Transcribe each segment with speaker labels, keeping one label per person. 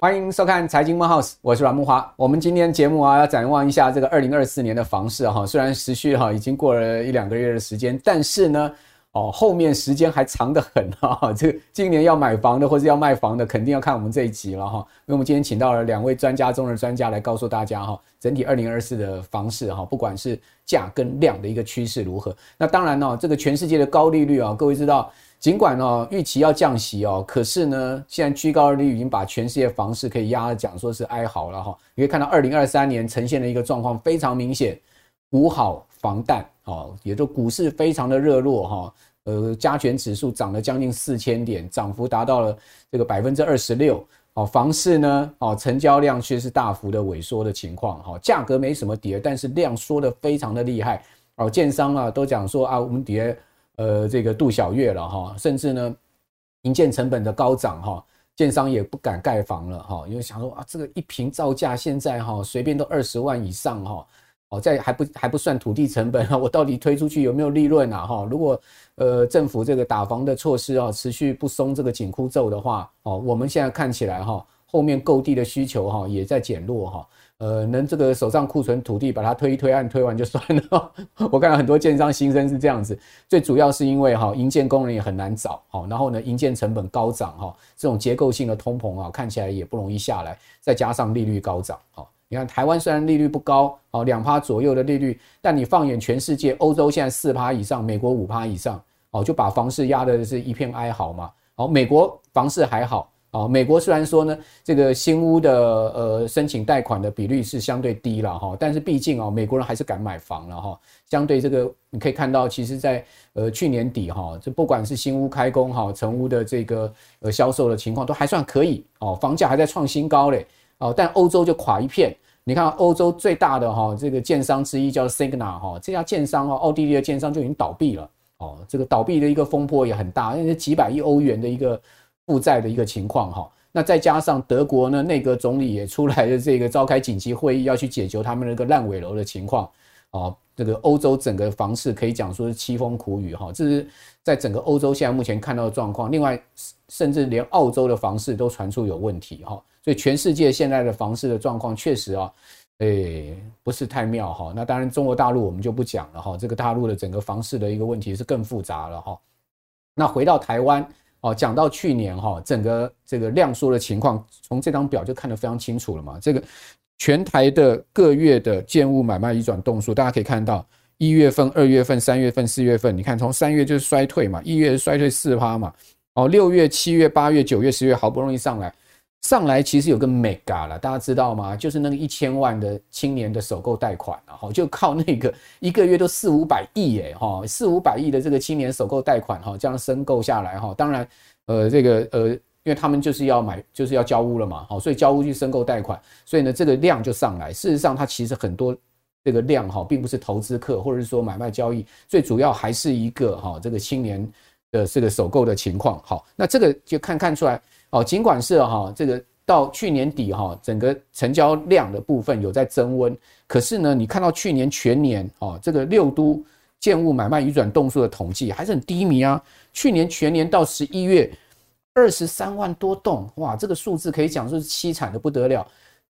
Speaker 1: 欢迎收看财经梦 House，我是阮木华。我们今天节目啊，要展望一下这个二零二四年的房市哈。虽然时序哈已经过了一两个月的时间，但是呢，哦，后面时间还长得很哈。这个今年要买房的或是要卖房的，肯定要看我们这一集了哈。因为我们今天请到了两位专家中的专家来告诉大家哈，整体二零二四的房市哈，不管是价跟量的一个趋势如何。那当然呢，这个全世界的高利率啊，各位知道。尽管哦，预期要降息哦，可是呢，现在居高利率已经把全世界房市可以压讲说是哀嚎了哈。你可以看到，二零二三年呈现的一个状况非常明显，股好房淡哦，也就股市非常的热络哈。呃，加权指数涨了将近四千点，涨幅达到了这个百分之二十六。哦，房市呢，哦，成交量却是大幅的萎缩的情况哈。价格没什么跌，但是量缩得非常的厉害哦。建商啊都讲说啊，我们跌。呃，这个度小月了哈，甚至呢，营建成本的高涨哈，建商也不敢盖房了哈，因为想说啊，这个一平造价现在哈，随便都二十万以上哈，哦，在还不还不算土地成本啊，我到底推出去有没有利润啊哈？如果呃政府这个打房的措施啊持续不松这个紧箍咒的话，哦，我们现在看起来哈，后面购地的需求哈也在减弱哈。呃，能这个手上库存土地把它推一推，按推完就算了。我看到很多建商心声是这样子，最主要是因为哈，营建工人也很难找，好，然后呢，营建成本高涨哈，这种结构性的通膨啊，看起来也不容易下来，再加上利率高涨，好，你看台湾虽然利率不高，哦，两趴左右的利率，但你放眼全世界，欧洲现在四趴以上，美国五趴以上，哦，就把房市压的是一片哀嚎嘛，好，美国房市还好。啊，美国虽然说呢，这个新屋的呃申请贷款的比率是相对低了哈，但是毕竟啊，美国人还是敢买房了哈。相对这个，你可以看到，其实在呃去年底哈，这不管是新屋开工哈，成屋的这个呃销售的情况都还算可以哦，房价还在创新高嘞哦。但欧洲就垮一片，你看欧洲最大的哈这个建商之一叫 Signa 哈，这家建商哦，奥地利的建商就已经倒闭了哦，这个倒闭的一个风波也很大，因为几百亿欧元的一个。负债的一个情况哈，那再加上德国呢，内阁总理也出来的这个召开紧急会议，要去解决他们那个烂尾楼的情况啊。这个欧洲整个房市可以讲说是凄风苦雨哈，这是在整个欧洲现在目前看到的状况。另外，甚至连澳洲的房市都传出有问题哈，所以全世界现在的房市的状况确实啊，诶不是太妙哈。那当然，中国大陆我们就不讲了哈，这个大陆的整个房市的一个问题是更复杂了哈。那回到台湾。哦，讲到去年哈，整个这个量缩的情况，从这张表就看得非常清楚了嘛。这个全台的各月的建物买卖移转动数，大家可以看到，一月份、二月份、三月份、四月份，你看从三月就是衰退嘛，一月衰退四趴嘛，哦，六月、七月、八月、九月、十月好不容易上来。上来其实有个 mega 了，大家知道吗？就是那个一千万的青年的首购贷款，然后就靠那个一个月都四五百亿哎哈，四五百亿的这个青年首购贷款哈，这样申购下来哈，当然呃这个呃，因为他们就是要买就是要交屋了嘛，好，所以交屋去申购贷款，所以呢这个量就上来。事实上它其实很多这个量哈，并不是投资客或者是说买卖交易，最主要还是一个哈这个青年的这个首购的情况。好，那这个就看看出来。哦，尽管是哈，这个到去年底哈，整个成交量的部分有在增温，可是呢，你看到去年全年哦，这个六都建物买卖移转栋数的统计还是很低迷啊。去年全年到十一月，二十三万多栋，哇，这个数字可以讲说是凄惨的不得了。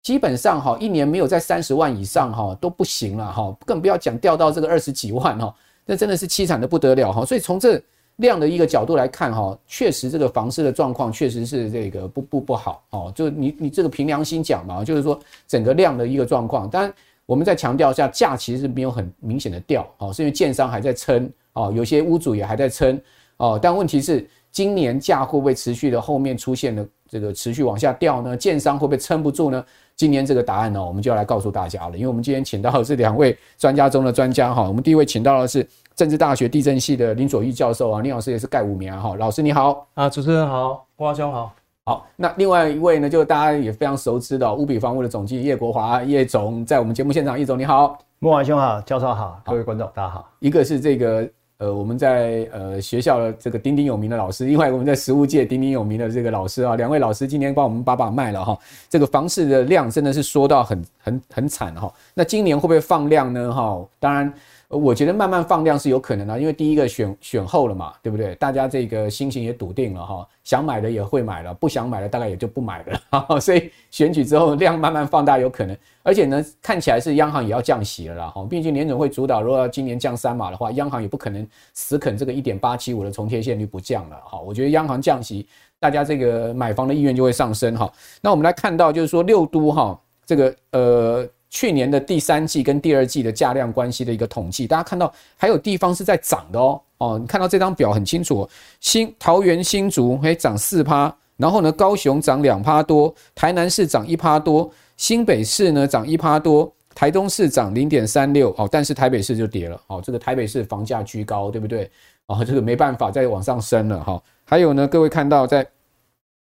Speaker 1: 基本上哈，一年没有在三十万以上哈都不行了哈，更不要讲掉到这个二十几万哈，那真的是凄惨的不得了哈。所以从这。量的一个角度来看，哈，确实这个房市的状况确实是这个不不不好，哦，就你你这个凭良心讲嘛，就是说整个量的一个状况。当然，我们再强调一下，价其实是没有很明显的掉，哦，是因为建商还在撑，哦，有些屋主也还在撑，哦，但问题是今年价会不会持续的后面出现的这个持续往下掉呢？建商会不会撑不住呢？今天这个答案呢，我们就要来告诉大家了，因为我们今天请到的是两位专家中的专家，哈，我们第一位请到的是。政治大学地震系的林左玉教授啊，林老师也是盖五名啊，哈，老师你好。
Speaker 2: 啊，主持人好，慕驊兄好，
Speaker 1: 好，那另外一位呢，就是大家也非常熟知的乌比房屋的总经理叶国华叶总，在我们节目现场，叶总你好，
Speaker 2: 莫华兄好，教授好，各位观众大家好，
Speaker 1: 一个是这个呃我们在呃学校的这个鼎鼎有名的老师，另外我们在实物界鼎鼎有名的这个老师啊，两位老师今天帮我们把把脉了哈，这个房市的量真的是缩到很很很惨哈，那今年会不会放量呢哈？当然。我觉得慢慢放量是有可能的，因为第一个选选后了嘛，对不对？大家这个心情也笃定了哈，想买的也会买了，不想买的大概也就不买了。所以选举之后量慢慢放大有可能，而且呢，看起来是央行也要降息了啦。哈，毕竟联准会主导，如果要今年降三码的话，央行也不可能死啃这个一点八七五的重贴现率不降了。哈，我觉得央行降息，大家这个买房的意愿就会上升。哈，那我们来看到就是说六都哈这个呃。去年的第三季跟第二季的价量关系的一个统计，大家看到还有地方是在涨的哦哦，你看到这张表很清楚，新桃园新竹诶涨四趴，然后呢高雄涨两趴多，台南市涨一趴多，新北市呢涨一趴多，台东市涨零点三六哦，但是台北市就跌了哦，这个台北市房价居高，对不对？哦，这个没办法再往上升了哈。还有呢，各位看到在。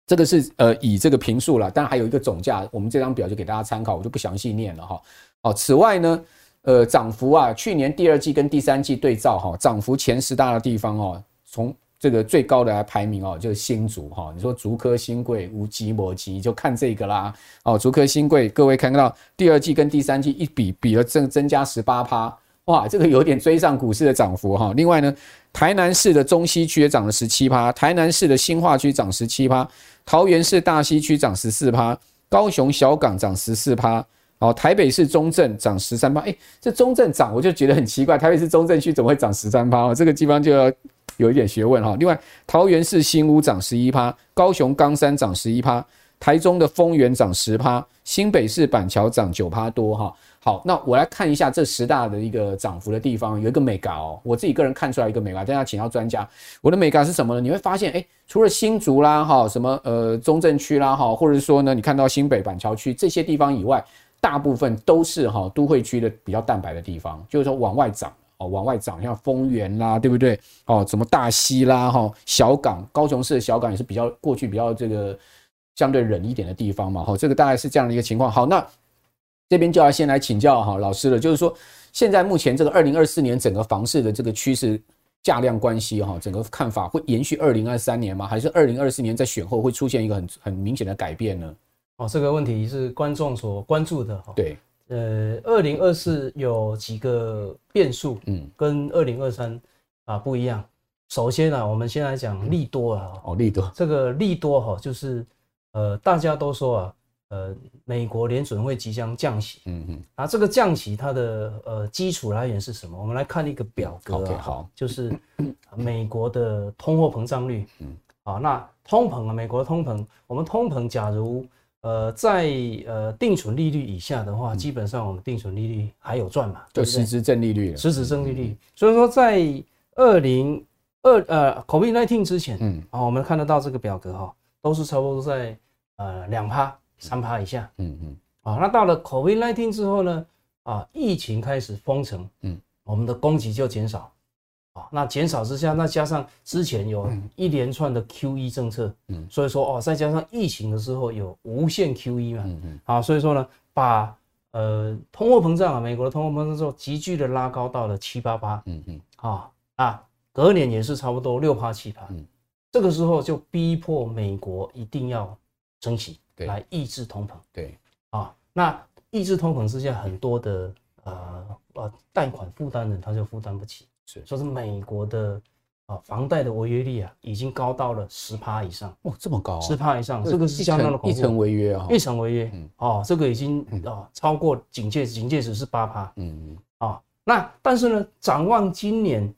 Speaker 1: 这个是呃以这个平数了，但还有一个总价，我们这张表就给大家参考，我就不详细念了哈。哦，此外呢，呃涨幅啊，去年第二季跟第三季对照哈，涨幅前十大的地方哦，从这个最高的来排名哦，就是新竹哈。你说竹科新贵无极摩吉，就看这个啦。哦，竹科新贵，各位看到第二季跟第三季一比，比了增增加十八趴，哇，这个有点追上股市的涨幅哈。另外呢，台南市的中西区也涨了十七趴，台南市的新化区涨十七趴。桃园市大溪区涨十四趴，高雄小港涨十四趴，哦，台北市中正涨十三趴。哎，这中正涨我就觉得很奇怪，台北市中正区怎么会涨十三趴？哦，这个地方就要有一点学问哈。另外，桃园市新屋涨十一趴，高雄冈山涨十一趴，台中的丰原涨十趴，新北市板桥涨九趴多哈。好，那我来看一下这十大的一个涨幅的地方，有一个眉角哦，我自己个人看出来一个眉角，等下请到专家。我的眉角是什么呢？你会发现，哎，除了新竹啦，哈，什么呃中正区啦，哈，或者说呢，你看到新北板桥区这些地方以外，大部分都是哈都会区的比较蛋白的地方，就是说往外涨哦，往外涨，像丰原啦，对不对？哦，什么大溪啦，哈，小港，高雄市的小港也是比较过去比较这个相对冷一点的地方嘛，哈，这个大概是这样的一个情况。好，那。这边就要先来请教哈老师了，就是说现在目前这个二零二四年整个房市的这个趋势价量关系哈，整个看法会延续二零二三年吗？还是二零二四年在选后会出现一个很很明显的改变呢？
Speaker 2: 哦，这个问题是观众所关注的哈。
Speaker 1: 对，
Speaker 2: 呃，二零二四有几个变数，嗯，跟二零二三啊不一样。首先呢，我们先来讲利多啊。
Speaker 1: 哦，利多。
Speaker 2: 这个利多哈，就是呃，大家都说啊。呃，美国联准会即将降息，嗯嗯，啊，这个降息它的呃基础来源是什么？我们来看一个表格啊，好，就是美国的通货膨胀率，嗯，啊，那通膨啊，美国的通膨，我们通膨假如呃在呃定存利率以下的话，基本上我们定存利率还有赚嘛，
Speaker 1: 就实质正利率，
Speaker 2: 实质正利率，所以说在二零二呃 COVID-19 之前，嗯，啊，我们看得到这个表格哈，都是差不多在呃两趴。三趴以下，嗯嗯，啊，那到了 COVID-19 之后呢，啊，疫情开始封城，嗯，我们的供给就减少，啊，那减少之下，那加上之前有一连串的 QE 政策，嗯，所以说哦，再加上疫情的时候有无限 QE 嘛，嗯嗯，啊，所以说呢，把呃通货膨胀啊，美国的通货膨胀之后急剧的拉高到了七八八，嗯嗯，啊啊，隔年也是差不多六趴七趴，嗯，这个时候就逼迫美国一定要升息。来抑制通膨，
Speaker 1: 对。
Speaker 2: 啊，那抑制通膨之下，很多的呃呃贷款负担人他就负担不起，是，说是美国的啊房贷的违约率啊，已经高到了十趴以上，
Speaker 1: 哇，这么高，
Speaker 2: 十趴以上，这个是相当的恐怖，
Speaker 1: 一成违约啊，
Speaker 2: 一成违约，嗯，哦，这个已经啊超过警戒警戒值是八趴，嗯嗯，啊，那但是呢，展望今年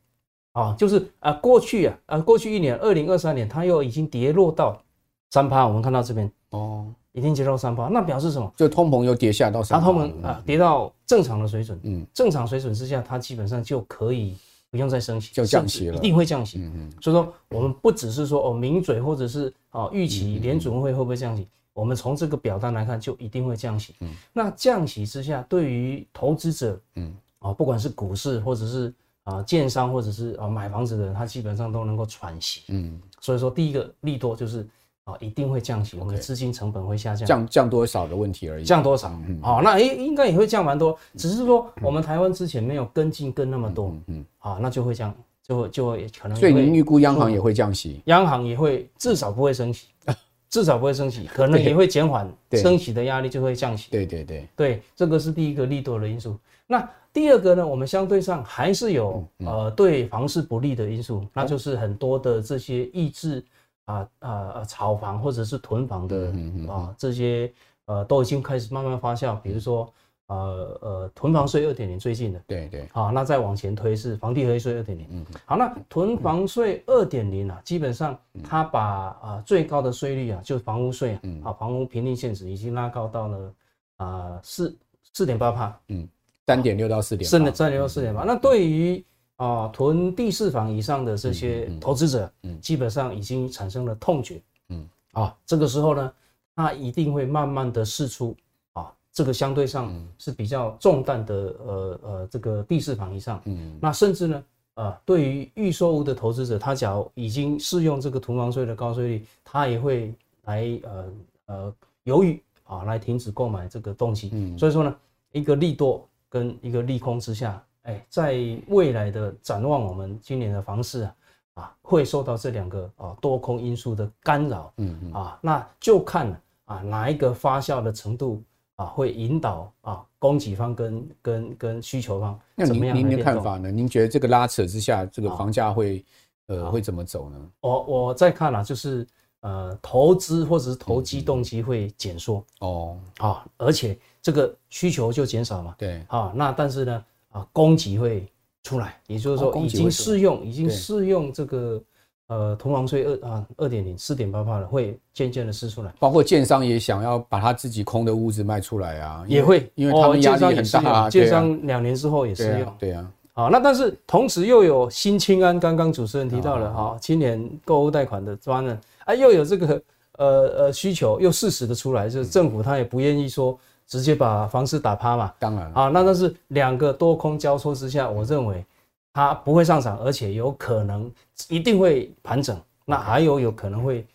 Speaker 2: 啊，就是啊过去啊啊过去一年二零二三年，它又已经跌落到三趴，我们看到这边。哦，已经接到三趴，那表示什么？
Speaker 1: 就通膨又跌下到三趴，
Speaker 2: 通膨啊跌到正常的水准。嗯，正常水准之下，它基本上就可以不用再升息，
Speaker 1: 就降息了，
Speaker 2: 一定会降息。嗯嗯。所以说，我们不只是说哦抿嘴，或者是哦预期联准会会不会降息，我们从这个表单来看，就一定会降息。嗯。那降息之下，对于投资者，嗯啊，不管是股市或者是啊建商或者是啊买房子的人，他基本上都能够喘息。嗯。所以说，第一个利多就是。啊，一定会降息，我们的资金成本会下降，
Speaker 1: 降降多少的问题而已。
Speaker 2: 降多少？嗯，好，那诶，应该也会降蛮多，只是说我们台湾之前没有跟进跟那么多，嗯，好，那就会降，就会就会可能。
Speaker 1: 所以您预估央行也会降息？
Speaker 2: 央行也会至少不会升息，至少不会升息，可能也会减缓升息的压力，就会降息。
Speaker 1: 对对对
Speaker 2: 对，这个是第一个利多的因素。那第二个呢，我们相对上还是有呃对房市不利的因素，那就是很多的这些抑制啊啊啊炒房或者是囤房的啊这些呃都已经开始慢慢发酵，比如说。呃呃，囤房税二点零最近的，
Speaker 1: 对对，
Speaker 2: 好，那再往前推是房地合一税二点零，嗯，好，那囤房税二点零啊，基本上它把啊最高的税率啊，就是房屋税啊，啊房屋评定现值已经拉高到了啊四四点八帕，
Speaker 1: 嗯，三点六到四
Speaker 2: 点，三点六到四点八。那对于啊囤第四房以上的这些投资者，嗯，基本上已经产生了痛觉，嗯，啊，这个时候呢，他一定会慢慢的释出。啊这个相对上是比较重担的，呃呃，这个第四房以上，嗯，那甚至呢，啊，对于预售屋的投资者，他假如已经适用这个囤房税的高税率，他也会来呃呃犹豫啊，来停止购买这个动机。嗯，所以说呢，一个利多跟一个利空之下，哎，在未来的展望，我们今年的房市啊，啊，会受到这两个啊多空因素的干扰，嗯嗯，啊，那就看啊哪一个发酵的程度。啊，会引导啊，供给方跟跟跟需求方怎么
Speaker 1: 样？您您的看法呢？您觉得这个拉扯之下，这个房价会呃会怎么走呢？
Speaker 2: 我我再看啊，就是呃投资或者是投机动机会减缩哦啊，而且这个需求就减少嘛。
Speaker 1: 对
Speaker 2: 啊，那但是呢啊，供给会出来，也就是说已经适用已经适用这个。呃，同房税二啊二点零四点八八了，会渐渐的释出来。
Speaker 1: 包括建商也想要把他自己空的屋子卖出来啊，
Speaker 2: 也会，
Speaker 1: 因为他们压力很大啊。
Speaker 2: 建商两年之后也适用，
Speaker 1: 对啊。
Speaker 2: 好，那但是同时又有新清安，刚刚主持人提到了哈，青年购屋贷款的专案啊，又有这个呃呃需求又适时的出来，就是政府他也不愿意说直接把房市打趴嘛。
Speaker 1: 当然
Speaker 2: 啊，那但是两个多空交错之下，我认为。它不会上涨，而且有可能一定会盘整。那还有有可能会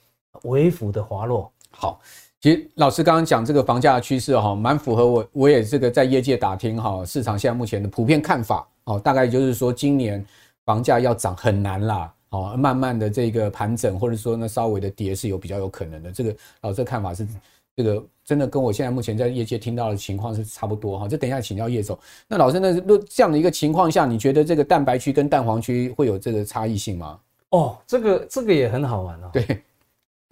Speaker 2: 微幅的滑落。
Speaker 1: 好，其实老师刚刚讲这个房价的趋势哈，蛮符合我，我也这个在业界打听哈，市场现在目前的普遍看法哦，大概就是说今年房价要涨很难啦，哦，慢慢的这个盘整或者说呢稍微的跌是有比较有可能的。这个老师的看法是。这个真的跟我现在目前在业界听到的情况是差不多哈，就等一下请教叶总。那老师，那若这样的一个情况下，你觉得这个蛋白区跟蛋黄区会有这个差异性吗？
Speaker 2: 哦，这个这个也很好玩哦。
Speaker 1: 对，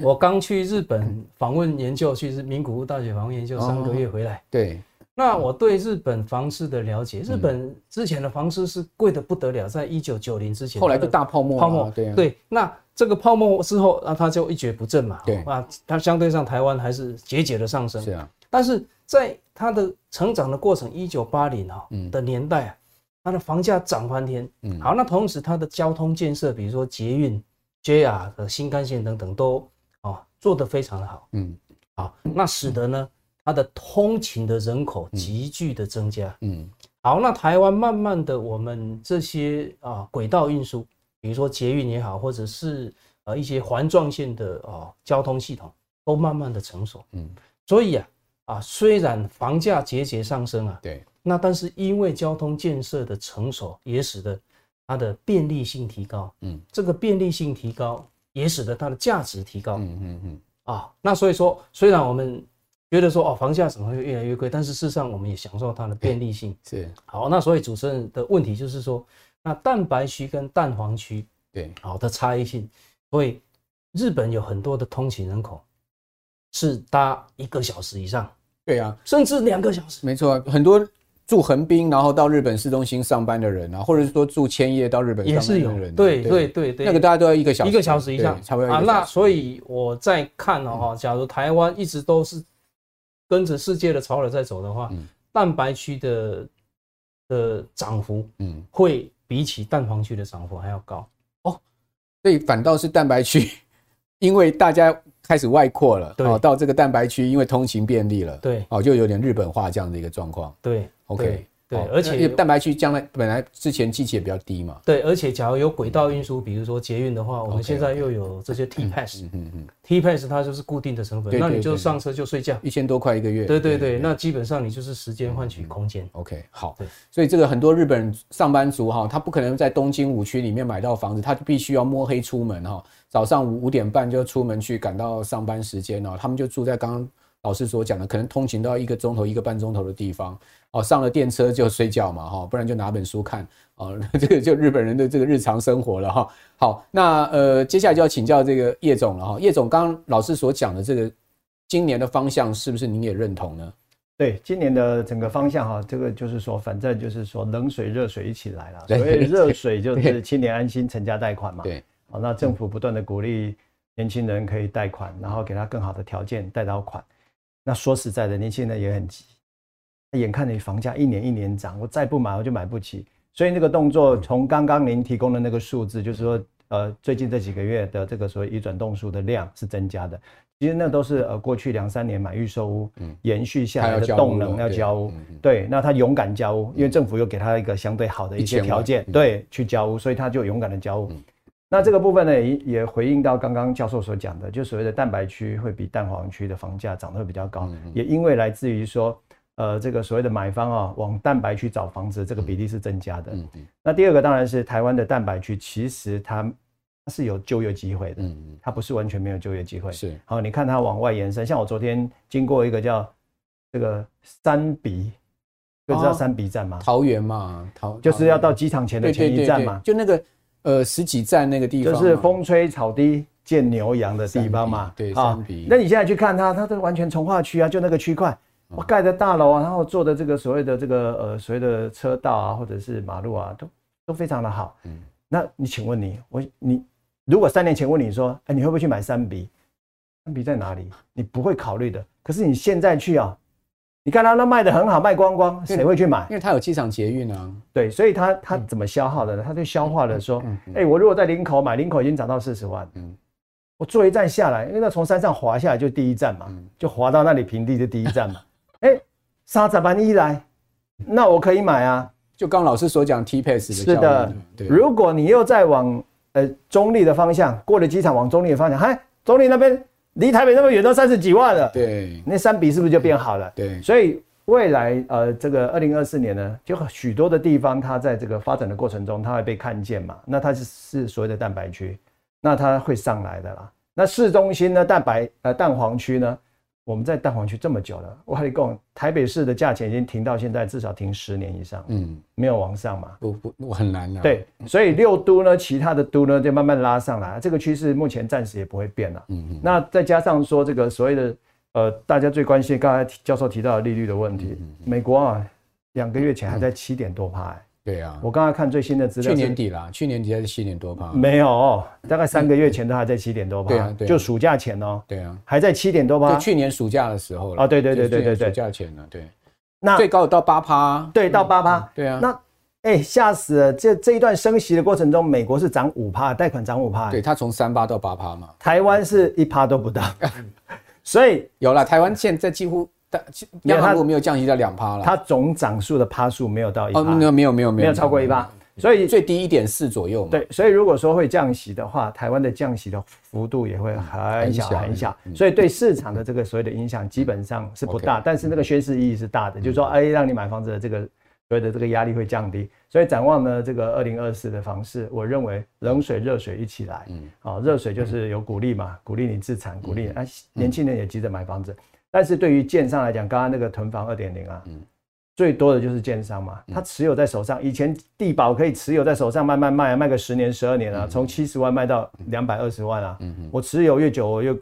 Speaker 2: 我刚去日本访问研究，去是名古屋大学访问研究三个月回来。
Speaker 1: 对。
Speaker 2: 那我对日本房市的了解，日本之前的房市是贵的不得了，在一九九零之前，
Speaker 1: 后来就大泡沫，
Speaker 2: 泡沫，对对。那这个泡沫之后，那它就一蹶不振嘛。
Speaker 1: 对
Speaker 2: 啊，它相对上台湾还是节节的上升。
Speaker 1: 是啊，
Speaker 2: 但是在它的成长的过程，一九八零啊的年代啊，它的房价涨翻天。嗯，好，那同时它的交通建设，比如说捷运、JR 和新干线等等，都啊做得非常的好。嗯，好，那使得呢。它的通勤的人口急剧的增加，嗯，好，那台湾慢慢的，我们这些啊轨道运输，比如说捷运也好，或者是呃一些环状线的哦交通系统，都慢慢的成熟，嗯，所以啊啊虽然房价节节上升啊，
Speaker 1: 对，
Speaker 2: 那但是因为交通建设的成熟，也使得它的便利性提高，嗯，这个便利性提高，也使得它的价值提高，嗯嗯嗯，啊，那所以说虽然我们。觉得说哦，房价怎么会越来越贵？但是事实上，我们也享受它的便利性。
Speaker 1: 是
Speaker 2: 好，那所以主持人的问题就是说，那蛋白区跟蛋黄区对好的差异性。所以日本有很多的通勤人口是搭一个小时以上，
Speaker 1: 对啊，
Speaker 2: 甚至两个小时。
Speaker 1: 没错，很多住横滨然后到日本市中心上班的人啊，或者是说住千叶到日本上班的人，
Speaker 2: 也是有。对对对对，
Speaker 1: 那个大家都要一个小时，
Speaker 2: 一个小时以上，
Speaker 1: 差不多啊。
Speaker 2: 那所以我在看哦，哈，假如台湾一直都是。跟着世界的潮流在走的话，嗯、蛋白区的的涨幅，嗯，会比起蛋黄区的涨幅还要高
Speaker 1: 哦。所以反倒是蛋白区，因为大家开始外扩了，哦，到这个蛋白区，因为通勤便利了，
Speaker 2: 对，
Speaker 1: 哦，就有点日本化这样的一个状况。
Speaker 2: 对，OK，对，而且
Speaker 1: 蛋白区将来本来之前机器也比较低嘛。
Speaker 2: 对，而且假如有轨道运输，比如说捷运的话，我们现在又有这些 T Pass，嗯嗯，T Pass 它就是固定的成本，那你就上车就睡觉，
Speaker 1: 一千多块一个月。
Speaker 2: 对对对，那基本上你就是时间换取空间。
Speaker 1: OK，好。所以这个很多日本上班族哈，他不可能在东京五区里面买到房子，他必须要摸黑出门哈，早上五五点半就出门去赶到上班时间哦，他们就住在刚刚老师所讲的，可能通勤都要一个钟头一个半钟头的地方。哦，上了电车就睡觉嘛，哈，不然就拿本书看，哦，这个就日本人的这个日常生活了，哈。好，那呃，接下来就要请教这个叶总了，哈。叶总，刚刚老师所讲的这个今年的方向，是不是您也认同呢？
Speaker 3: 对，今年的整个方向，哈，这个就是说，反正就是说，冷水热水一起来了。所谓热水就是青年安心成家贷款嘛。对。好，那政府不断的鼓励年轻人可以贷款，然后给他更好的条件贷到款。那说实在的，年轻人也很急。眼看着房价一年一年涨，我再不买我就买不起，所以那个动作从刚刚您提供的那个数字，就是说，呃，最近这几个月的这个所谓移转动数的量是增加的，其实那都是呃过去两三年买预售屋延续下来的动能要交屋，对，那他勇敢交屋，因为政府又给他一个相对好的一些条件，对，去交屋，所以他就勇敢的交屋。那这个部分呢，也也回应到刚刚教授所讲的，就所谓的蛋白区会比蛋黄区的房价涨得会比较高，也因为来自于说。呃，这个所谓的买方啊，往蛋白区找房子，这个比例是增加的。嗯嗯。那第二个当然是台湾的蛋白区，其实它它是有就业机会的。嗯嗯。它不是完全没有就业机会。是。好，你看它往外延伸，像我昨天经过一个叫这个三鼻，就知道三鼻站吗？
Speaker 1: 桃园嘛，桃
Speaker 3: 就是要到机场前的前一站嘛。
Speaker 1: 就那个呃十几站那个地方。
Speaker 3: 就是风吹草低见牛羊的地方嘛。
Speaker 1: 对，三鼻。
Speaker 3: 那你现在去看它，它都完全从化区啊，就那个区块。我盖的大楼啊，然后做的这个所谓的这个呃所谓的车道啊，或者是马路啊，都都非常的好。嗯，那你请问你我你如果三年前问你说，哎，你会不会去买三比三比在哪里？你不会考虑的。可是你现在去啊，你看他那卖的很好，卖光光，谁会去买？
Speaker 1: 因为他有机场捷运啊。
Speaker 3: 对，所以他他怎么消耗的呢？他就消化了说，哎，我如果在林口买，林口已经涨到四十万。嗯。我坐一站下来，因为那从山上滑下来就第一站嘛，就滑到那里平地就第一站嘛。哎，沙子班一来，那我可以买啊。
Speaker 1: 就刚老师所讲，T Pass 的
Speaker 3: 是的。如果你又再往呃中立的方向，过了机场往中立的方向，嗨，中立那边离台北那么远，都三十几万了。对，那三笔是不是就变好了？对。所以未来呃，这个二零二四年呢，就许多的地方，它在这个发展的过程中，它会被看见嘛。那它是是所谓的蛋白区，那它会上来的啦。那市中心呢，蛋白呃蛋黄区呢？我们在蛋黄区这么久了，我跟你讲，台北市的价钱已经停到现在，至少停十年以上，嗯，没有往上嘛，
Speaker 1: 不不，我很难了。
Speaker 3: 对，所以六都呢，其他的都呢，就慢慢拉上来，这个趋势目前暂时也不会变了。嗯嗯。那再加上说这个所谓的呃，大家最关心刚才教授提到的利率的问题，美国啊，两个月前还在七点多趴。
Speaker 1: 对啊，
Speaker 3: 我刚才看最新的资料，
Speaker 1: 去年底啦，去年底还是七点多趴，
Speaker 3: 没有，大概三个月前都还在七点多趴，对啊，就暑假前哦，
Speaker 1: 对啊，
Speaker 3: 还在七点多趴，
Speaker 1: 就去年暑假的时候了，
Speaker 3: 啊，对对对对对对，
Speaker 1: 暑假前了，对，那最高有到八趴，
Speaker 3: 对，到八趴，
Speaker 1: 对啊，
Speaker 3: 那哎吓死了，这这一段升息的过程中，美国是涨五趴，贷款涨五趴，
Speaker 1: 对，它从三趴到八趴嘛，
Speaker 3: 台湾是一趴都不到，所以
Speaker 1: 有了，台湾现在几乎。但央行如果没有降息到两趴了，
Speaker 3: 它总涨数的趴数没有到一趴，
Speaker 1: 哦，没有没有没有
Speaker 3: 没有超过一趴，所以
Speaker 1: 最低一点四左右嘛。
Speaker 3: 对，所以如果说会降息的话，台湾的降息的幅度也会很小很小，所以对市场的这个所谓的影响基本上是不大，但是那个宣示意义是大的，就是说，哎，让你买房子的这个所谓的这个压力会降低，所以展望呢，这个二零二四的房市，我认为冷水热水一起来，嗯，啊，热水就是有鼓励嘛，鼓励你自产，鼓励啊，年轻人也急着买房子。但是对于建商来讲，刚刚那个囤房二点零啊，嗯，最多的就是建商嘛，他持有在手上，以前地保可以持有在手上慢慢卖，卖个十年十二年啊，从七十万卖到两百二十万啊，嗯，我持有越久，我越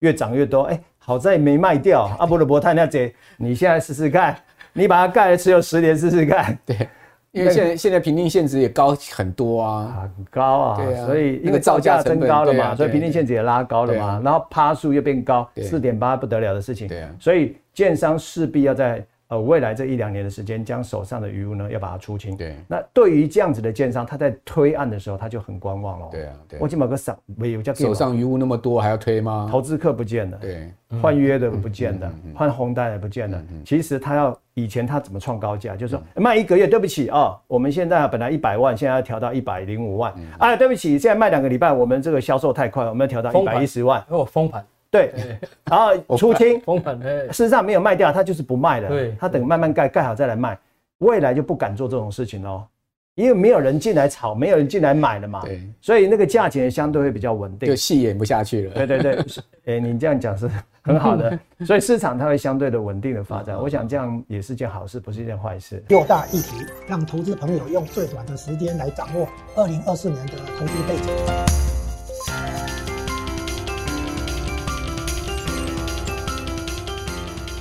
Speaker 3: 越涨越多，哎，好在没卖掉，阿波罗伯太那姐，你现在试试看，你把它盖了持有十年试试看，
Speaker 1: 对。因为现在现在平定限值也高很多啊，
Speaker 3: 很高啊，对啊，所以因为造价增高了嘛，所以平定限值也拉高了嘛，然后趴数又变高，四点八不得了的事情，对啊，所以建商势必要在呃，未来这一两年的时间，将手上的余物呢，要把它出清。
Speaker 1: 对。
Speaker 3: 那对于这样子的建商，他在推案的时候，他就很观望了。
Speaker 1: 对啊，对。
Speaker 3: 我起码个手没有叫
Speaker 1: 手上余物那么多，还要推吗？
Speaker 3: 投资客不见了，
Speaker 1: 对。
Speaker 3: 换约的不见了，换红单的不见了。其实他要以前他怎么创高价，就是说卖一个月，对不起啊，我们现在本来一百万，现在要调到一百零五万。哎，对不起，现在卖两个礼拜，我们这个销售太快，我们要调到一百一十万。
Speaker 2: 哦，封盘。
Speaker 3: 对，然后出清
Speaker 2: 封盘，
Speaker 3: 事实上没有卖掉，他就是不卖的。
Speaker 2: 对，
Speaker 3: 他等慢慢盖盖好再来卖，未来就不敢做这种事情喽，因为没有人进来炒，没有人进来买了嘛。
Speaker 1: 对，
Speaker 3: 所以那个价钱相对会比较稳定，
Speaker 1: 就戏演不下去了。
Speaker 3: 对对对，哎，你这样讲是很好的，所以市场它会相对的稳定的发展，我想这样也是件好事，不是一件坏事。
Speaker 4: 六大议题，让投资朋友用最短的时间来掌握二零二四年的投资背景。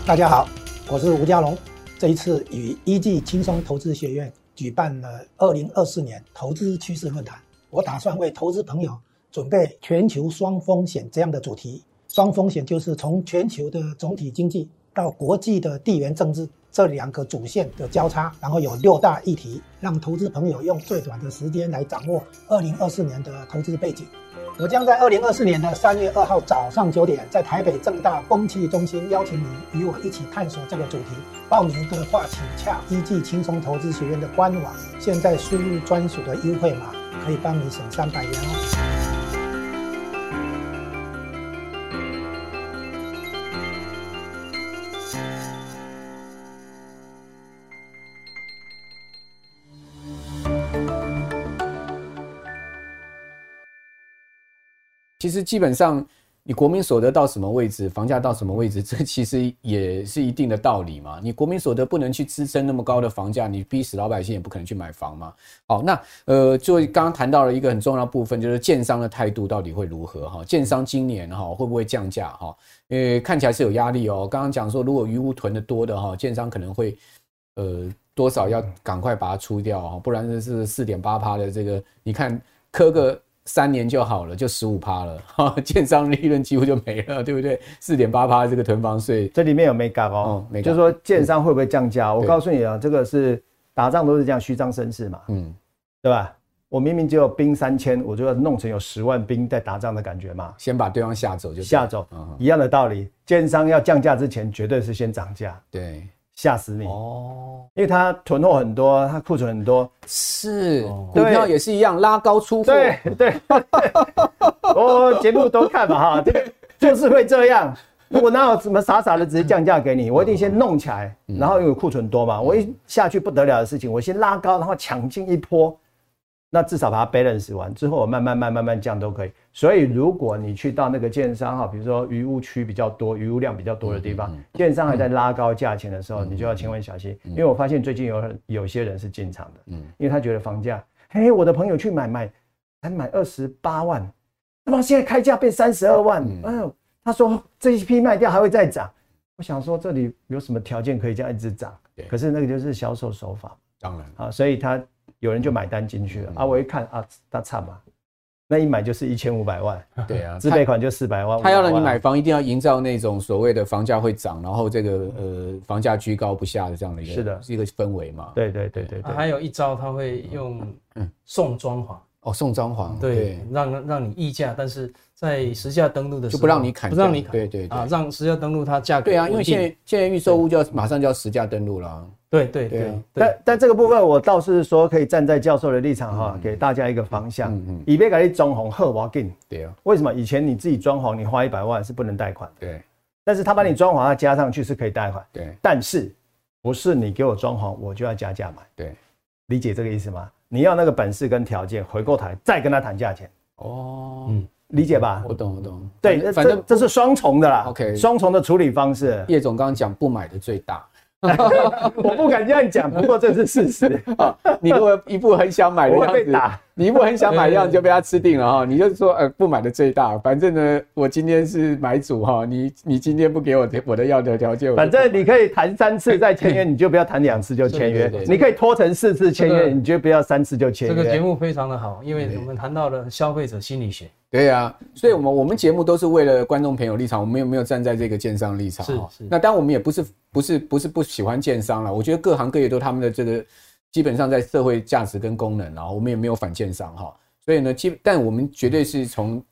Speaker 4: 大家好，我是吴家龙。这一次与一技轻松投资学院举办了二零二四年投资趋势论坛，我打算为投资朋友准备全球双风险这样的主题。双风险就是从全球的总体经济到国际的地缘政治这两个主线的交叉，然后有六大议题，让投资朋友用最短的时间来掌握二零二四年的投资背景。我将在二零二四年的三月二号早上九点，在台北正大风气中心邀请你与我一起探索这个主题。报名的话，请洽一技轻松投资学院的官网，现在输入专属的优惠码，可以帮你省三百元哦。
Speaker 1: 其实基本上，你国民所得到什么位置，房价到什么位置，这其实也是一定的道理嘛。你国民所得不能去支撑那么高的房价，你逼死老百姓也不可能去买房嘛。好，那呃，就刚刚谈到了一个很重要部分，就是建商的态度到底会如何哈？建商今年哈会不会降价哈？因为看起来是有压力哦。刚刚讲说，如果余屋囤的多的哈，建商可能会呃多少要赶快把它出掉哈，不然就是四点八趴的这个，你看磕个。三年就好了，就十五趴了，哈，建商利润几乎就没了，对不对？四点八趴这个囤房税，
Speaker 3: 这里面有没搞哦？没，就是说建商会不会降价？我告诉你啊，这个是打仗都是这样虚张声势嘛，嗯，对吧？我明明只有兵三千，我就要弄成有十万兵在打仗的感觉嘛，
Speaker 1: 先把对方吓走就
Speaker 3: 吓走，一样的道理。建商要降价之前，绝对是先涨价，
Speaker 1: 对。
Speaker 3: 吓死你哦！因为它囤货很多，它库存很多，
Speaker 1: 是股票也是一样，拉高出货。
Speaker 3: 对对，我 节目都看嘛哈，这个 就是会这样。我哪有什么傻傻的直接降价给你？我一定先弄起来，然后因为库存多嘛，我一下去不得了的事情，我先拉高，然后抢进一波。那至少把它 balance 完之后，我慢慢慢慢慢降都可以。所以如果你去到那个建商哈，比如说渔务区比较多、渔务量比较多的地方，建商还在拉高价钱的时候，你就要千万小心。因为我发现最近有有些人是进场的，嗯因为他觉得房价，嘿，我的朋友去买买，才买二十八万，那么现在开价变三十二万，哎呦，他说这一批卖掉还会再涨。我想说这里有什么条件可以这样一直涨？可是那个就是销售手法，
Speaker 1: 当然
Speaker 3: 啊，所以他。有人就买单进去了啊！我一看啊，他差嘛，那一买就是一千五百万，
Speaker 1: 对啊，
Speaker 3: 自备款就四百万。
Speaker 1: 他要让你买房，一定要营造那种所谓的房价会涨，然后这个呃房价居高不下的这样的一个
Speaker 3: 是的，
Speaker 1: 是一个氛围嘛。
Speaker 3: 对对对对对。
Speaker 2: 还有一招，他会用送装潢
Speaker 1: 哦，送装潢，
Speaker 2: 对，让让你议价，但是在实价登录的时候
Speaker 1: 就不让你砍，
Speaker 2: 不让你砍，
Speaker 1: 对对
Speaker 2: 啊，让实价登录它价格。
Speaker 1: 对啊，因为现在现在预售屋就要马上就要实价登录了。
Speaker 2: 对对对，
Speaker 3: 但但这个部分我倒是说可以站在教授的立场哈，给大家一个方向。嗯嗯。以别给你装潢好，我给你。对啊。为什么以前你自己装潢，你花一百万是不能贷款？对。但是他把你装潢要加上去是可以贷款。对。但是不是你给我装潢，我就要加价买？对。理解这个意思吗？你要那个本事跟条件，回过头再跟他谈价钱。哦。嗯。理解吧？
Speaker 1: 我懂，我懂。
Speaker 3: 对，反正这是双重的啦。OK。双重的处理方式。
Speaker 1: 叶总刚刚讲不买的最大。
Speaker 3: 我不敢这样讲，不过这是事实啊。
Speaker 1: 你如果一副很想买的样子，你一副很想买的样子就被他吃定了哈。你就说，呃，不买的最大，反正呢，我今天是买主哈。你你今天不给我我的要的条件，
Speaker 3: 反正你可以谈三次再签约，你就不要谈两次就签约。你可以拖成四次签约，你就不要三次就签约。
Speaker 2: 这个节目非常的好，因为我们谈到了消费者心理学。
Speaker 1: 对呀、啊，所以我们我们节目都是为了观众朋友立场，我们有没有站在这个建商立场？是是。那当然我们也不是不是不是不喜欢建商了，我觉得各行各业都他们的这个基本上在社会价值跟功能啊，我们也没有反建商哈，所以呢，基但我们绝对是从。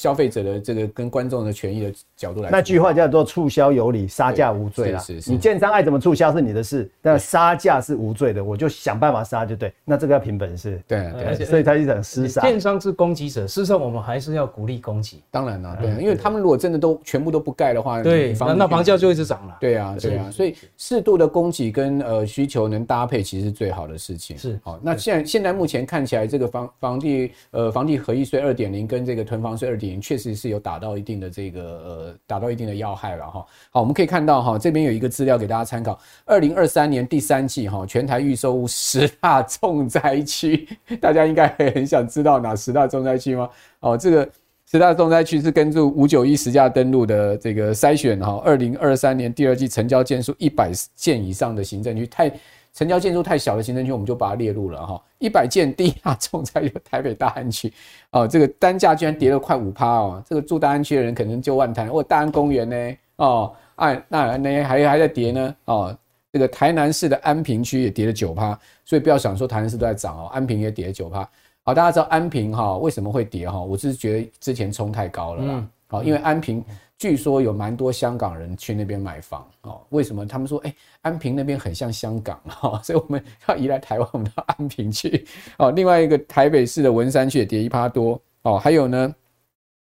Speaker 1: 消费者的这个跟观众的权益的角度来，
Speaker 3: 那句话叫做“促销有理，杀价无罪”啦。是是是，你建商爱怎么促销是你的事，但杀价是无罪的，我就想办法杀就对。那这个要凭本事，
Speaker 1: 对对，
Speaker 3: 所以他一种厮杀。
Speaker 2: 建商是攻击者，事实上我们还是要鼓励攻击。
Speaker 1: 当然了，对，因为他们如果真的都全部都不盖的话，
Speaker 2: 对，那那房价就一直涨了。
Speaker 1: 对啊，对啊，所以适度的供给跟呃需求能搭配，其实是最好的事情。
Speaker 2: 是
Speaker 1: 好，那现在现在目前看起来，这个房房地呃房地合一税二点零跟这个囤房税二点确实是有打。到一定的这个呃，打到一定的要害了哈。好，我们可以看到哈，这边有一个资料给大家参考。二零二三年第三季哈，全台预售屋十大重灾区，大家应该很想知道哪十大重灾区吗？哦，这个十大重灾区是根据五九一实价登录的这个筛选哈。二零二三年第二季成交件数一百件以上的行政区太。成交建筑太小的行政区，我们就把它列入了哈。一百件第一大重灾有台北大安区哦，这个单价居然跌了快五趴哦。这个住大安区的人可能就万谈，哦，大安公园呢？哦，哎，那那还还在跌呢？哦，这个台南市的安平区也跌了九趴，所以不要想说台南市都在涨哦，安平也跌了九趴。好，大家知道安平哈为什么会跌哈？我是觉得之前冲太高了啦。好，因为安平。据说有蛮多香港人去那边买房哦，为什么？他们说，哎，安平那边很像香港哈，所以我们要移来台湾，我们到安平去哦。另外一个台北市的文山区也跌一趴多哦，还有呢，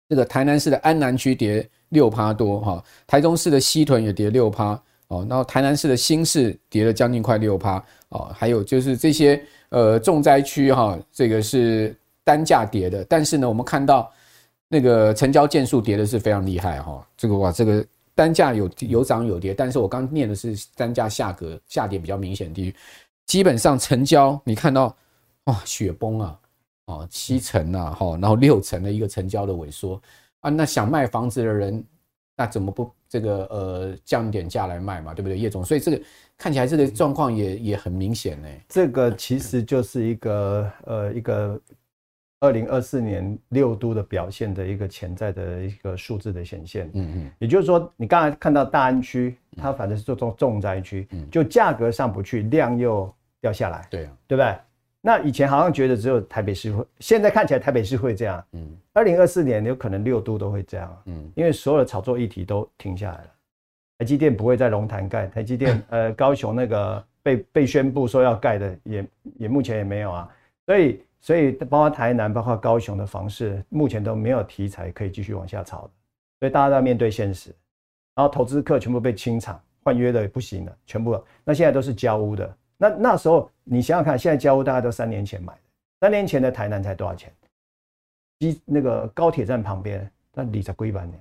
Speaker 1: 这个台南市的安南区跌六趴多哈，台中市的西屯也跌六趴哦，然后台南市的新市跌了将近快六趴哦，还有就是这些呃重灾区哈，这个是单价跌的，但是呢，我们看到。那个成交件数跌的是非常厉害哈，这个哇，这个单价有有涨有跌，但是我刚念的是单价下格下跌比较明显的地区，基本上成交你看到哇雪崩啊，哦七成啊哈，然后六成的一个成交的萎缩啊，那想卖房子的人那怎么不这个呃降点价来卖嘛，对不对叶总？所以这个看起来这个状况也也很明显呢。
Speaker 3: 这个其实就是一个呃一个。二零二四年六都的表现的一个潜在的一个数字的显现，嗯嗯，也就是说，你刚才看到大安区，它反正是做重重灾区，嗯，就价格上不去，量又掉下来，对啊，对不对？那以前好像觉得只有台北市会，现在看起来台北市会这样，嗯，二零二四年有可能六都都会这样，嗯，因为所有的炒作议题都停下来了，台积电不会在龙潭盖，台积电 呃高雄那个被被宣布说要盖的也也目前也没有啊，所以。所以，包括台南、包括高雄的房市，目前都没有题材可以继续往下炒的。所以大家都要面对现实，然后投资客全部被清场，换约的也不行了，全部。那现在都是交屋的。那那时候你想想看，现在交屋大概都三年前买的，三年前的台南才多少钱？一那个高铁站旁边，那里才贵半年，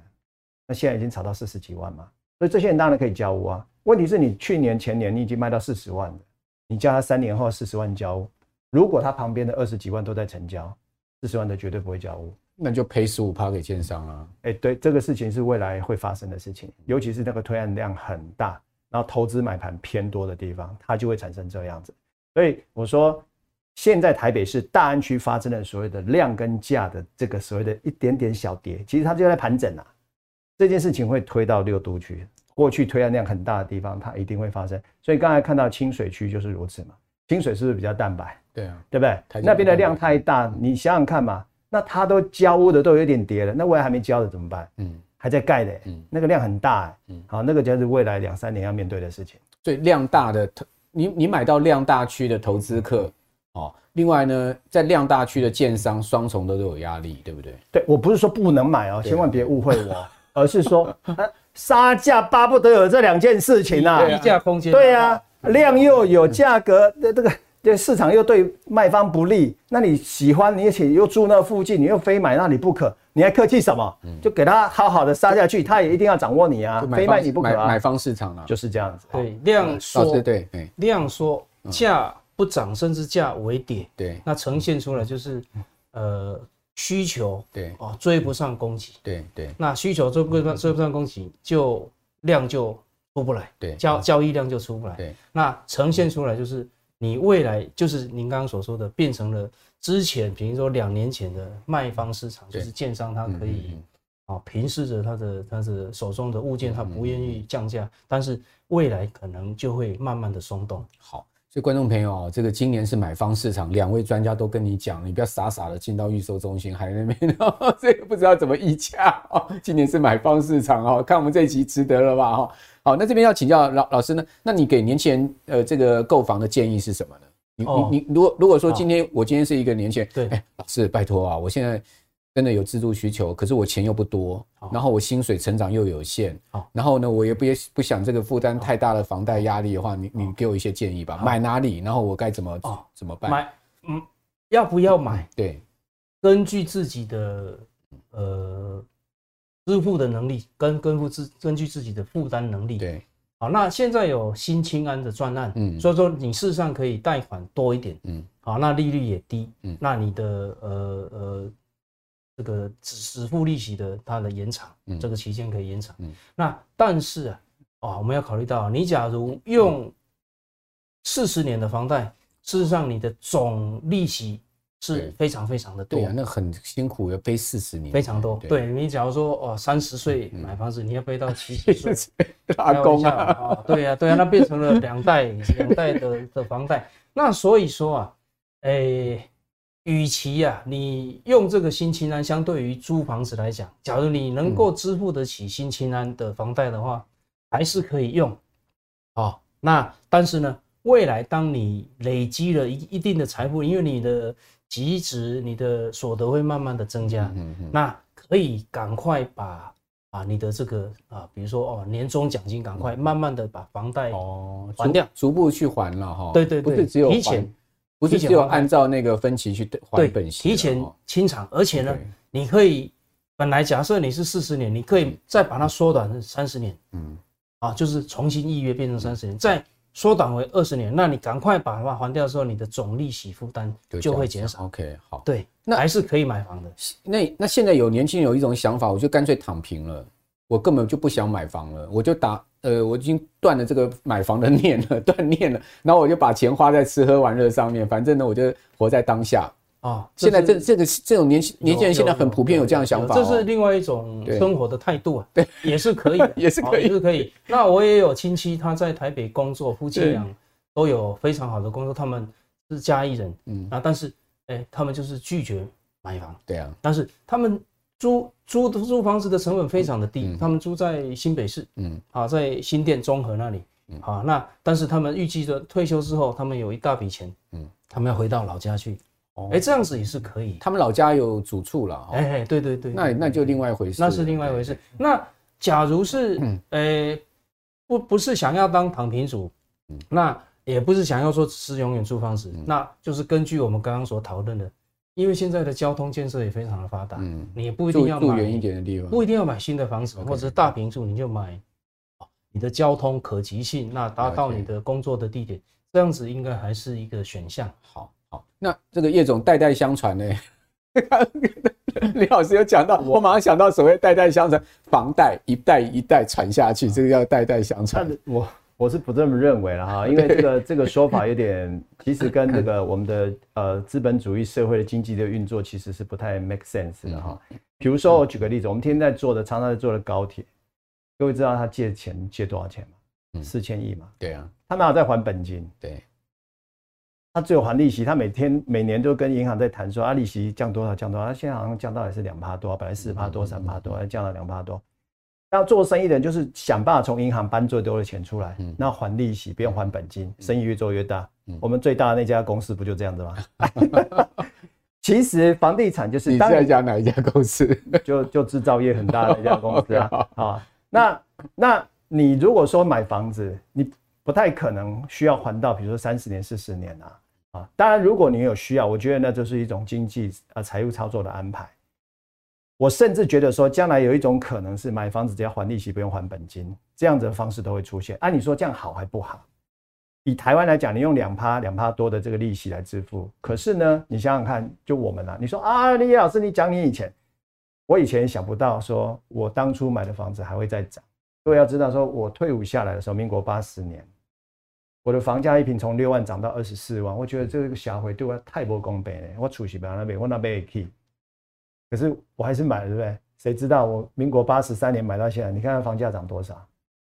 Speaker 3: 那现在已经炒到四十几万嘛。所以这些人当然可以交屋啊。问题是你去年前年你已经卖到四十万了，你叫他三年后四十万交屋。如果他旁边的二十几万都在成交，四十万的绝对不会交屋，
Speaker 1: 那就赔十五趴给建商啊！
Speaker 3: 哎，对，这个事情是未来会发生的事情，尤其是那个推案量很大，然后投资买盘偏多的地方，它就会产生这样子。所以我说，现在台北市大安区发生的所谓的量跟价的这个所谓的一点点小跌，其实它就在盘整啊。这件事情会推到六都区，过去推案量很大的地方，它一定会发生。所以刚才看到清水区就是如此嘛。清水是不是比较淡白？对啊，对不对？那边的量太大，你想想看嘛，那它都交屋的都有点跌了，那未来还没交的怎么办？嗯，还在盖的，嗯，那个量很大，嗯，好，那个就是未来两三年要面对的事情。
Speaker 1: 所以量大的，你你买到量大区的投资客，哦，另外呢，在量大区的建商双重的都有压力，对不对？
Speaker 3: 对，我不是说不能买哦，千万别误会我，而是说杀价巴不得有这两件事情啊，
Speaker 2: 溢价空间，
Speaker 3: 对啊。量又有价格，的这个这市场又对卖方不利，那你喜欢，你而且又住那附近，你又非买那里不可，你还客气什么？就给他好好的杀下去，他也一定要掌握你啊，非卖你不可啊。
Speaker 1: 买方市场啊，
Speaker 3: 就是这样子。
Speaker 2: 对，量缩，对，量缩，价不涨，甚至价微跌。对，那呈现出来就是，呃，需求对哦追不上供给。对对，那需求追不上追不上供给，就量就。出不来，对交交易量就出不来，对，那呈现出来就是你未来就是您刚刚所说的，变成了之前，比如说两年前的卖方市场，就是建商他可以啊，平视着他的他的手中的物件，他不愿意降价，但是未来可能就会慢慢的松动。
Speaker 1: 好。所以观众朋友啊，这个今年是买方市场，两位专家都跟你讲，你不要傻傻的进到预售中心，还在那边，这个不知道怎么议价哦。今年是买方市场哦，看我们这一集值得了吧？哈，好，那这边要请教老老师呢，那你给年轻人呃这个购房的建议是什么呢？你你你，如果如果说今天我今天是一个年轻人，对，哎，老师拜托啊，我现在。真的有自住需求，可是我钱又不多，然后我薪水成长又有限，然后呢，我也不也不想这个负担太大的房贷压力的话，你你给我一些建议吧。买哪里？然后我该怎么怎么办？
Speaker 2: 买，嗯，要不要买？
Speaker 1: 对，
Speaker 2: 根据自己的呃支付的能力，跟根付自根据自己的负担能力。
Speaker 1: 对，
Speaker 2: 好，那现在有新青安的专案，嗯，所以说你事实上可以贷款多一点，嗯，好，那利率也低，嗯，那你的呃呃。这个只支付利息的，它的延长，嗯，这个期间可以延长，嗯，那但是啊，啊，我们要考虑到，你假如用四十年的房贷，事实上你的总利息是非常非常的多，
Speaker 1: 对啊，那很辛苦，要背四十年，
Speaker 2: 非常多。对，你假如说哦，三十岁买房子，你要背到七十岁，
Speaker 1: 打工啊，
Speaker 2: 对呀，对呀，那变成了两代 两代的的房贷，那所以说啊，哎。与其啊，你用这个新青安，相对于租房子来讲，假如你能够支付得起新青安的房贷的话，还是可以用。哦，那但是呢，未来当你累积了一一定的财富，因为你的极值、你的所得会慢慢的增加，嗯嗯，那可以赶快把啊你的这个啊，比如说哦年终奖金，赶快慢慢的把房贷哦还掉，
Speaker 1: 逐步去还了哈。
Speaker 2: 对对对，
Speaker 1: 不是只有提前。不是只有按照那个分期去还本息，
Speaker 2: 提前清偿，而且呢，你可以本来假设你是四十年，你可以再把它缩短成三十年，嗯，啊，就是重新预约变成三十年，再缩短为二十年，那你赶快把它还掉的时候，你的总利息负担就会减少。
Speaker 1: OK，好，
Speaker 2: 对，那还是可以买房的。
Speaker 1: 那那现在有年轻人有一种想法，我就干脆躺平了，我根本就不想买房了，我就打。呃，我已经断了这个买房的念了，断念了，然后我就把钱花在吃喝玩乐上面，反正呢，我就活在当下啊。现在这这个这种年轻年轻人现在很普遍有这样的想法，
Speaker 2: 这是另外一种生活的态度啊，对，也是可以，
Speaker 1: 也是可以，
Speaker 2: 也是可以。那我也有亲戚，他在台北工作，夫妻俩都有非常好的工作，他们是家义人，嗯啊，但是哎，他们就是拒绝买房，
Speaker 1: 对啊，
Speaker 2: 但是他们。租租租房子的成本非常的低，嗯、他们租在新北市，嗯，啊，在新店中和那里，嗯，啊，那但是他们预计着退休之后，他们有一大笔钱，嗯，他们要回到老家去，哦，哎，这样子也是可以。
Speaker 1: 他们老家有主处了，
Speaker 2: 哎哎，对对对，
Speaker 1: 那那就另外一回事，
Speaker 2: 那是另外一回事。那假如是，嗯，呃，不不是想要当躺平族，嗯，那也不是想要说是永远住房子，那就是根据我们刚刚所讨论的。因为现在的交通建设也非常的发达，嗯，你也不一定要买远一点的地方，不一定要买新的房子，或者是大平数，你就买，你的交通可及性，那达到你的工作的地点，这样子应该还是一个选项。
Speaker 1: 好，好，那这个叶总代代相传呢？李老师有讲到，我马上想到所谓代代相传，房贷一代一代传下去，这个叫代代相传。
Speaker 3: 我。我是不这么认为了哈，因为这个这个说法有点，其实跟这个我们的呃资本主义社会的经济的运作其实是不太 make sense 的哈。比如说我举个例子，我们天天在坐的，常常在坐的高铁，各位知道他借钱借多少钱吗？四千亿嘛。
Speaker 1: 对啊，
Speaker 3: 他哪有在还本金？
Speaker 1: 对，
Speaker 3: 他只有还利息。他每天每年都跟银行在谈说啊，利息降多少降多少，他现在好像降到也是两趴多，本来四趴多三趴多，要降到两趴多。那做生意的人就是想办法从银行搬最多的钱出来，嗯，那还利息，不用还本金，生意越做越大。嗯，我们最大的那家公司不就这样子吗？其实房地产就是
Speaker 1: 你在讲哪一家公司？
Speaker 3: 就就制造业很大的一家公司啊。啊，那那你如果说买房子，你不太可能需要还到，比如说三十年、四十年啊。啊，当然如果你有需要，我觉得那就是一种经济啊财务操作的安排。我甚至觉得说，将来有一种可能是买房子只要还利息，不用还本金，这样子的方式都会出现。按理说这样好还不好？以台湾来讲，你用两趴两趴多的这个利息来支付，可是呢，你想想看，就我们啊，你说啊，李老师，你讲你以前，我以前想不到说，我当初买的房子还会再涨。各位要知道，说我退伍下来的时候，民国八十年，我的房价一平从六万涨到二十四万，我觉得这个下回对我太不公平了。我储蓄不那边，我那边也可以。可是我还是买了，对不对？谁知道我民国八十三年买到现在，你看看房价涨多少？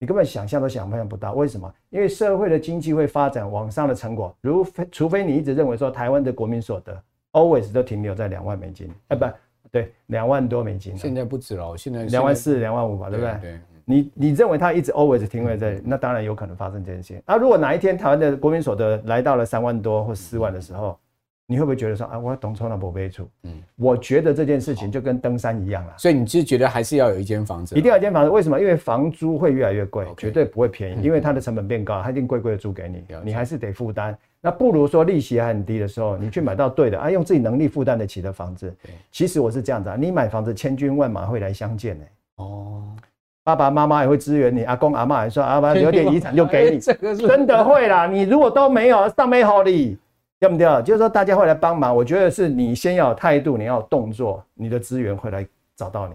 Speaker 3: 你根本想象都想象不到。为什么？因为社会的经济会发展往上的成果，如非除非你一直认为说台湾的国民所得 always 都停留在两万美金，哎，不对，两万多美金。
Speaker 1: 现在不止了，现在
Speaker 3: 两万四、两万五吧，对不对？对。你你认为它一直 always 停留在，那当然有可能发生这件事情。那如果哪一天台湾的国民所得来到了三万多或四万的时候，你会不会觉得说啊，我要懂从那不悲处？嗯，我觉得这件事情就跟登山一样了。
Speaker 1: 所以你就觉得还是要有一间房子，
Speaker 3: 一定要一间房子。为什么？因为房租会越来越贵，绝对不会便宜，因为它的成本变高，它一定贵贵的租给你，你还是得负担。那不如说利息还很低的时候，你去买到对的啊，用自己能力负担得起的房子。其实我是这样子啊，你买房子千军万马会来相见呢。哦，爸爸妈妈也会支援你，阿公阿妈也说阿，爸 留点遗产就给你，真的会啦。你如果都没有，上没好礼。对不对？就是说，大家会来帮忙。我觉得是你先要有态度，你要有动作，你的资源会来找到你。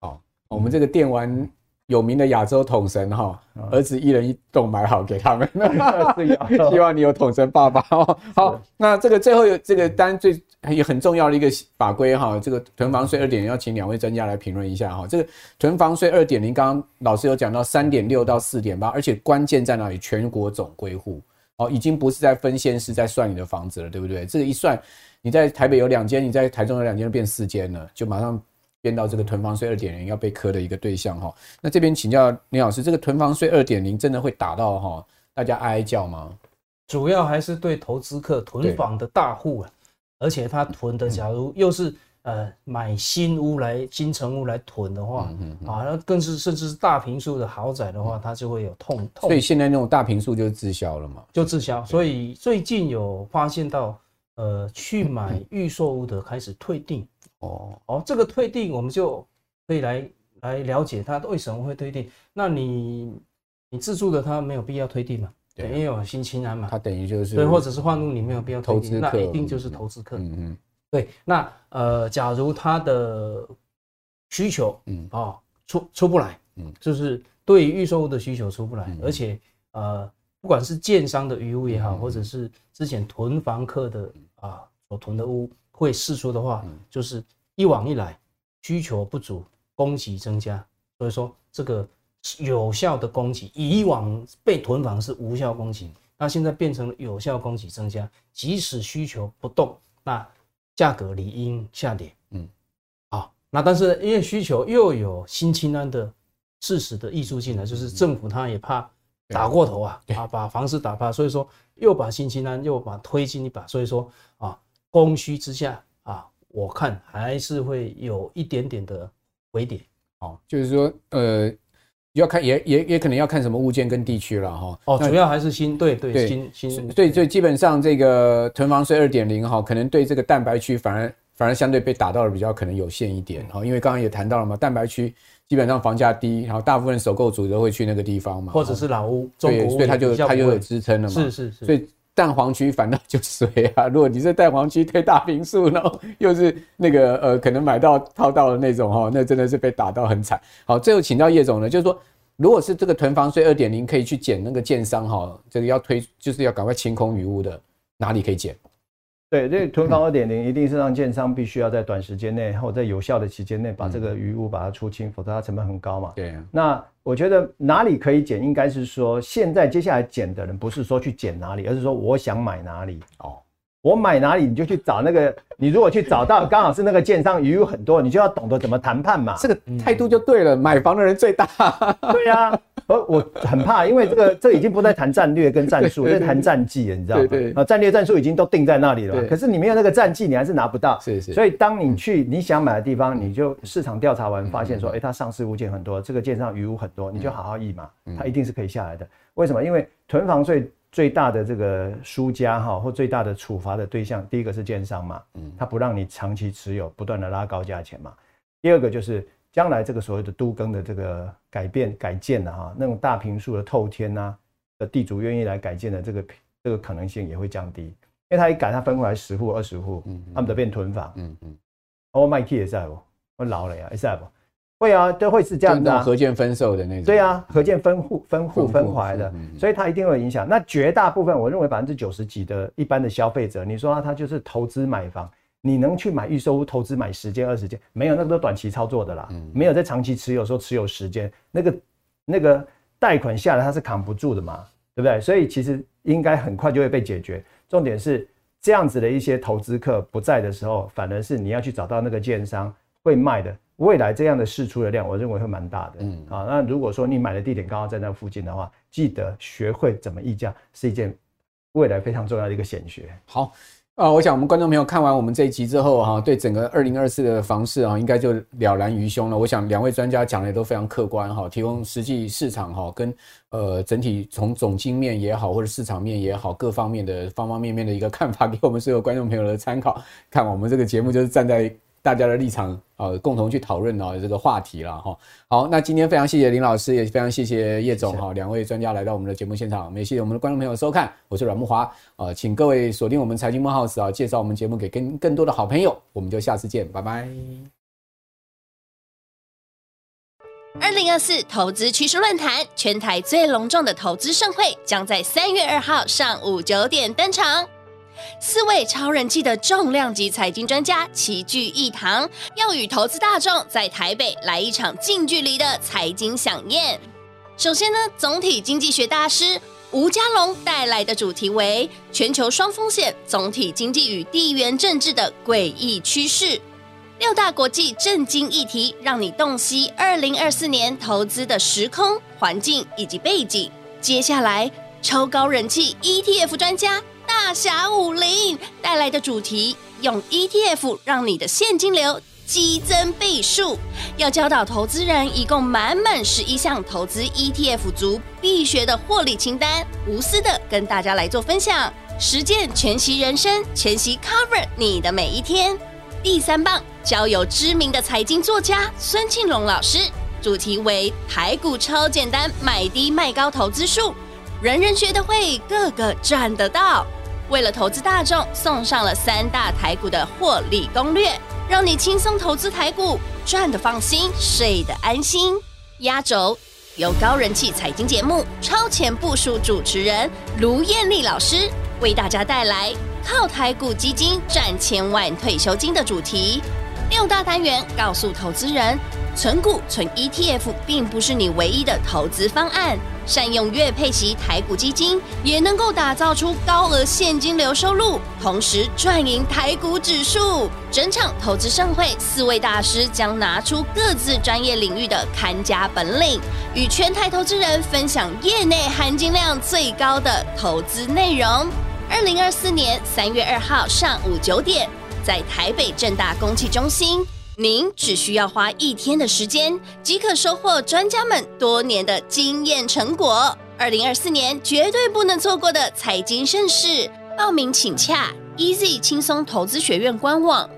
Speaker 1: 好，我们这个电玩有名的亚洲统神哈，儿子一人一栋买好给他们。希望你有统神爸爸哦。好，那这个最后有这个单最也很重要的一个法规哈，这个囤房税二点零要请两位专家来评论一下哈。这个囤房税二点零，刚刚老师有讲到三点六到四点八，而且关键在哪里？全国总归户。哦，已经不是在分县市在算你的房子了，对不对？这个一算，你在台北有两间，你在台中有两间，就变四间了，就马上变到这个囤房税二点零要被磕的一个对象哈。那这边请教林老师，这个囤房税二点零真的会打到哈大家哀哀叫吗？
Speaker 2: 主要还是对投资客囤房的大户啊，而且他囤的假如又是。呃，买新屋来新成屋来囤的话，啊，那更是甚至是大平数的豪宅的话，它就会有痛痛。
Speaker 1: 所以现在那种大平数就滞销了嘛？
Speaker 2: 就滞销。所以最近有发现到，呃，去买预售屋的开始退订。哦哦，这个退订我们就可以来来了解它为什么会退订。那你你自住的他没有必要退订嘛？对，因为有新青安嘛。
Speaker 1: 他等于就是
Speaker 2: 对，或者是换入你没有必要退订，
Speaker 1: 那
Speaker 2: 一定就是投资客。嗯嗯。对，那呃，假如他的需求，嗯啊，出出不来，嗯，就是对于预售屋的需求出不来，而且呃，不管是建商的余屋也好，或者是之前囤房客的啊所囤的屋会释出的话，就是一往一来需求不足，供给增加，所以说这个有效的供给，以往被囤房是无效供给，那现在变成了有效供给增加，即使需求不动，那价格理应下跌，嗯，好，那但是因为需求又有新清安的事实的溢出进来，就是政府他也怕打过头啊，啊，把房市打趴，所以说又把新青安又把推进一把，所以说啊，供需之下啊，我看还是会有一点点的回跌，
Speaker 1: 哦，就是说呃。要看也也也可能要看什么物件跟地区了哈。
Speaker 2: 哦，主要还是新对对对新新
Speaker 1: 对对，基本上这个囤房税二点零哈，可能对这个蛋白区反而反而相对被打到的比较可能有限一点哈，因为刚刚也谈到了嘛，蛋白区基本上房价低，然后大部分首购族都会去那个地方嘛，
Speaker 2: 或者是老屋，
Speaker 1: 中古屋，所以它就它就有支撑了嘛。
Speaker 2: 是是是。
Speaker 1: 所以蛋黄区反倒就水啊，如果你是蛋黄区推大平数，然后又是那个呃可能买到套到的那种哈，那真的是被打到很惨。好，最后请到叶总呢，就是说。如果是这个囤房税二点零，可以去捡那个建商哈，这个要推就是要赶快清空余屋的，哪里可以捡？
Speaker 3: 对，这个囤房二点零一定是让建商必须要在短时间内或在有效的期间内把这个余物把它出清，否则它成本很高嘛。
Speaker 1: 对啊。
Speaker 3: 那我觉得哪里可以减，应该是说现在接下来减的人不是说去减哪里，而是说我想买哪里哦。我买哪里，你就去找那个。你如果去找到刚好是那个建商余物很多，你就要懂得怎么谈判嘛。
Speaker 1: 这个态度就对了，买房的人最大。
Speaker 3: 对呀，而我很怕，因为这个 这已经不再谈战略跟战术，在谈战绩了，你知道吗？对对。啊，战略战术已经都定在那里了。可是你没有那个战绩，你还是拿不到。是是。所以当你去你想买的地方，你就市场调查完发现说，哎，它上市物件很多，这个建商余屋很多，你就好好议嘛，它一定是可以下来的。为什么？因为囤房税。最大的这个输家哈，或最大的处罚的对象，第一个是建商嘛，嗯，他不让你长期持有，不断的拉高价钱嘛。第二个就是将来这个所谓的都更的这个改变改建的哈，那种大平数的透天呐，的地主愿意来改建的这个这个可能性也会降低，因为他一改，他分过来十户二十户，嗯，他们都变囤房，嗯嗯，我卖气也在不，我老了呀，也在不。会啊，都会是这样的、啊，
Speaker 1: 合建分售的那种。
Speaker 3: 对啊，合建分户、分户、分怀的，所以它一定会有影响。那绝大部分，我认为百分之九十几的一般的消费者，你说他就是投资买房，你能去买预售屋投资买十间二十间？没有，那个都短期操作的啦，没有在长期持有说持有时间，那个那个贷款下来它是扛不住的嘛，对不对？所以其实应该很快就会被解决。重点是这样子的一些投资客不在的时候，反而是你要去找到那个建商会卖的。未来这样的释出的量，我认为会蛮大的。嗯啊，那如果说你买的地点刚好在那附近的话，记得学会怎么议价是一件未来非常重要的一个显学。
Speaker 1: 好。啊，我想我们观众朋友看完我们这一集之后哈，对整个二零二四的房市啊，应该就了然于胸了。我想两位专家讲的都非常客观哈，提供实际市场哈跟呃整体从总经面也好，或者市场面也好，各方面的方方面面的一个看法，给我们所有观众朋友的参考。看我们这个节目就是站在。大家的立场啊，共同去讨论啊这个话题了哈。好，那今天非常谢谢林老师，也非常谢谢叶总哈，两位专家来到我们的节目现场，也谢谢我们的观众朋友收看，我是阮木华啊，请各位锁定我们财经慕 House 啊，介绍我们节目给更更多的好朋友，我们就下次见，拜拜。
Speaker 5: 二零二四投资趋势论坛，全台最隆重的投资盛会，将在三月二号上午九点登场。四位超人气的重量级财经专家齐聚一堂，要与投资大众在台北来一场近距离的财经饗宴。首先呢，总体经济学大师吴家龙带来的主题为“全球双风险：总体经济与地缘政治的诡异趋势”，六大国际震惊议题，让你洞悉二零二四年投资的时空环境以及背景。接下来，超高人气 ETF 专家。大侠武林带来的主题，用 ETF 让你的现金流激增倍数。要教导投资人，一共满满十一项投资 ETF 族必学的获利清单，无私的跟大家来做分享，实践全息人生，全息 cover 你的每一天。第三棒，交由知名的财经作家孙庆龙老师，主题为台股超简单买低卖高投资术，人人学得会，个个赚得到。为了投资大众，送上了三大台股的获利攻略，让你轻松投资台股，赚得放心，睡得安心。压轴由高人气财经节目《超前部署》主持人卢艳丽老师为大家带来靠台股基金赚千万退休金的主题。六大单元告诉投资人，存股、存 ETF 并不是你唯一的投资方案。善用月配息台股基金，也能够打造出高额现金流收入，同时赚赢台股指数。整场投资盛会，四位大师将拿出各自专业领域的看家本领，与全台投资人分享业内含金量最高的投资内容。二零二四年三月二号上午九点，在台北正大公企中心。您只需要花一天的时间，即可收获专家们多年的经验成果。二零二四年绝对不能错过的财经盛事，报名请洽 Easy 轻松投资学院官网。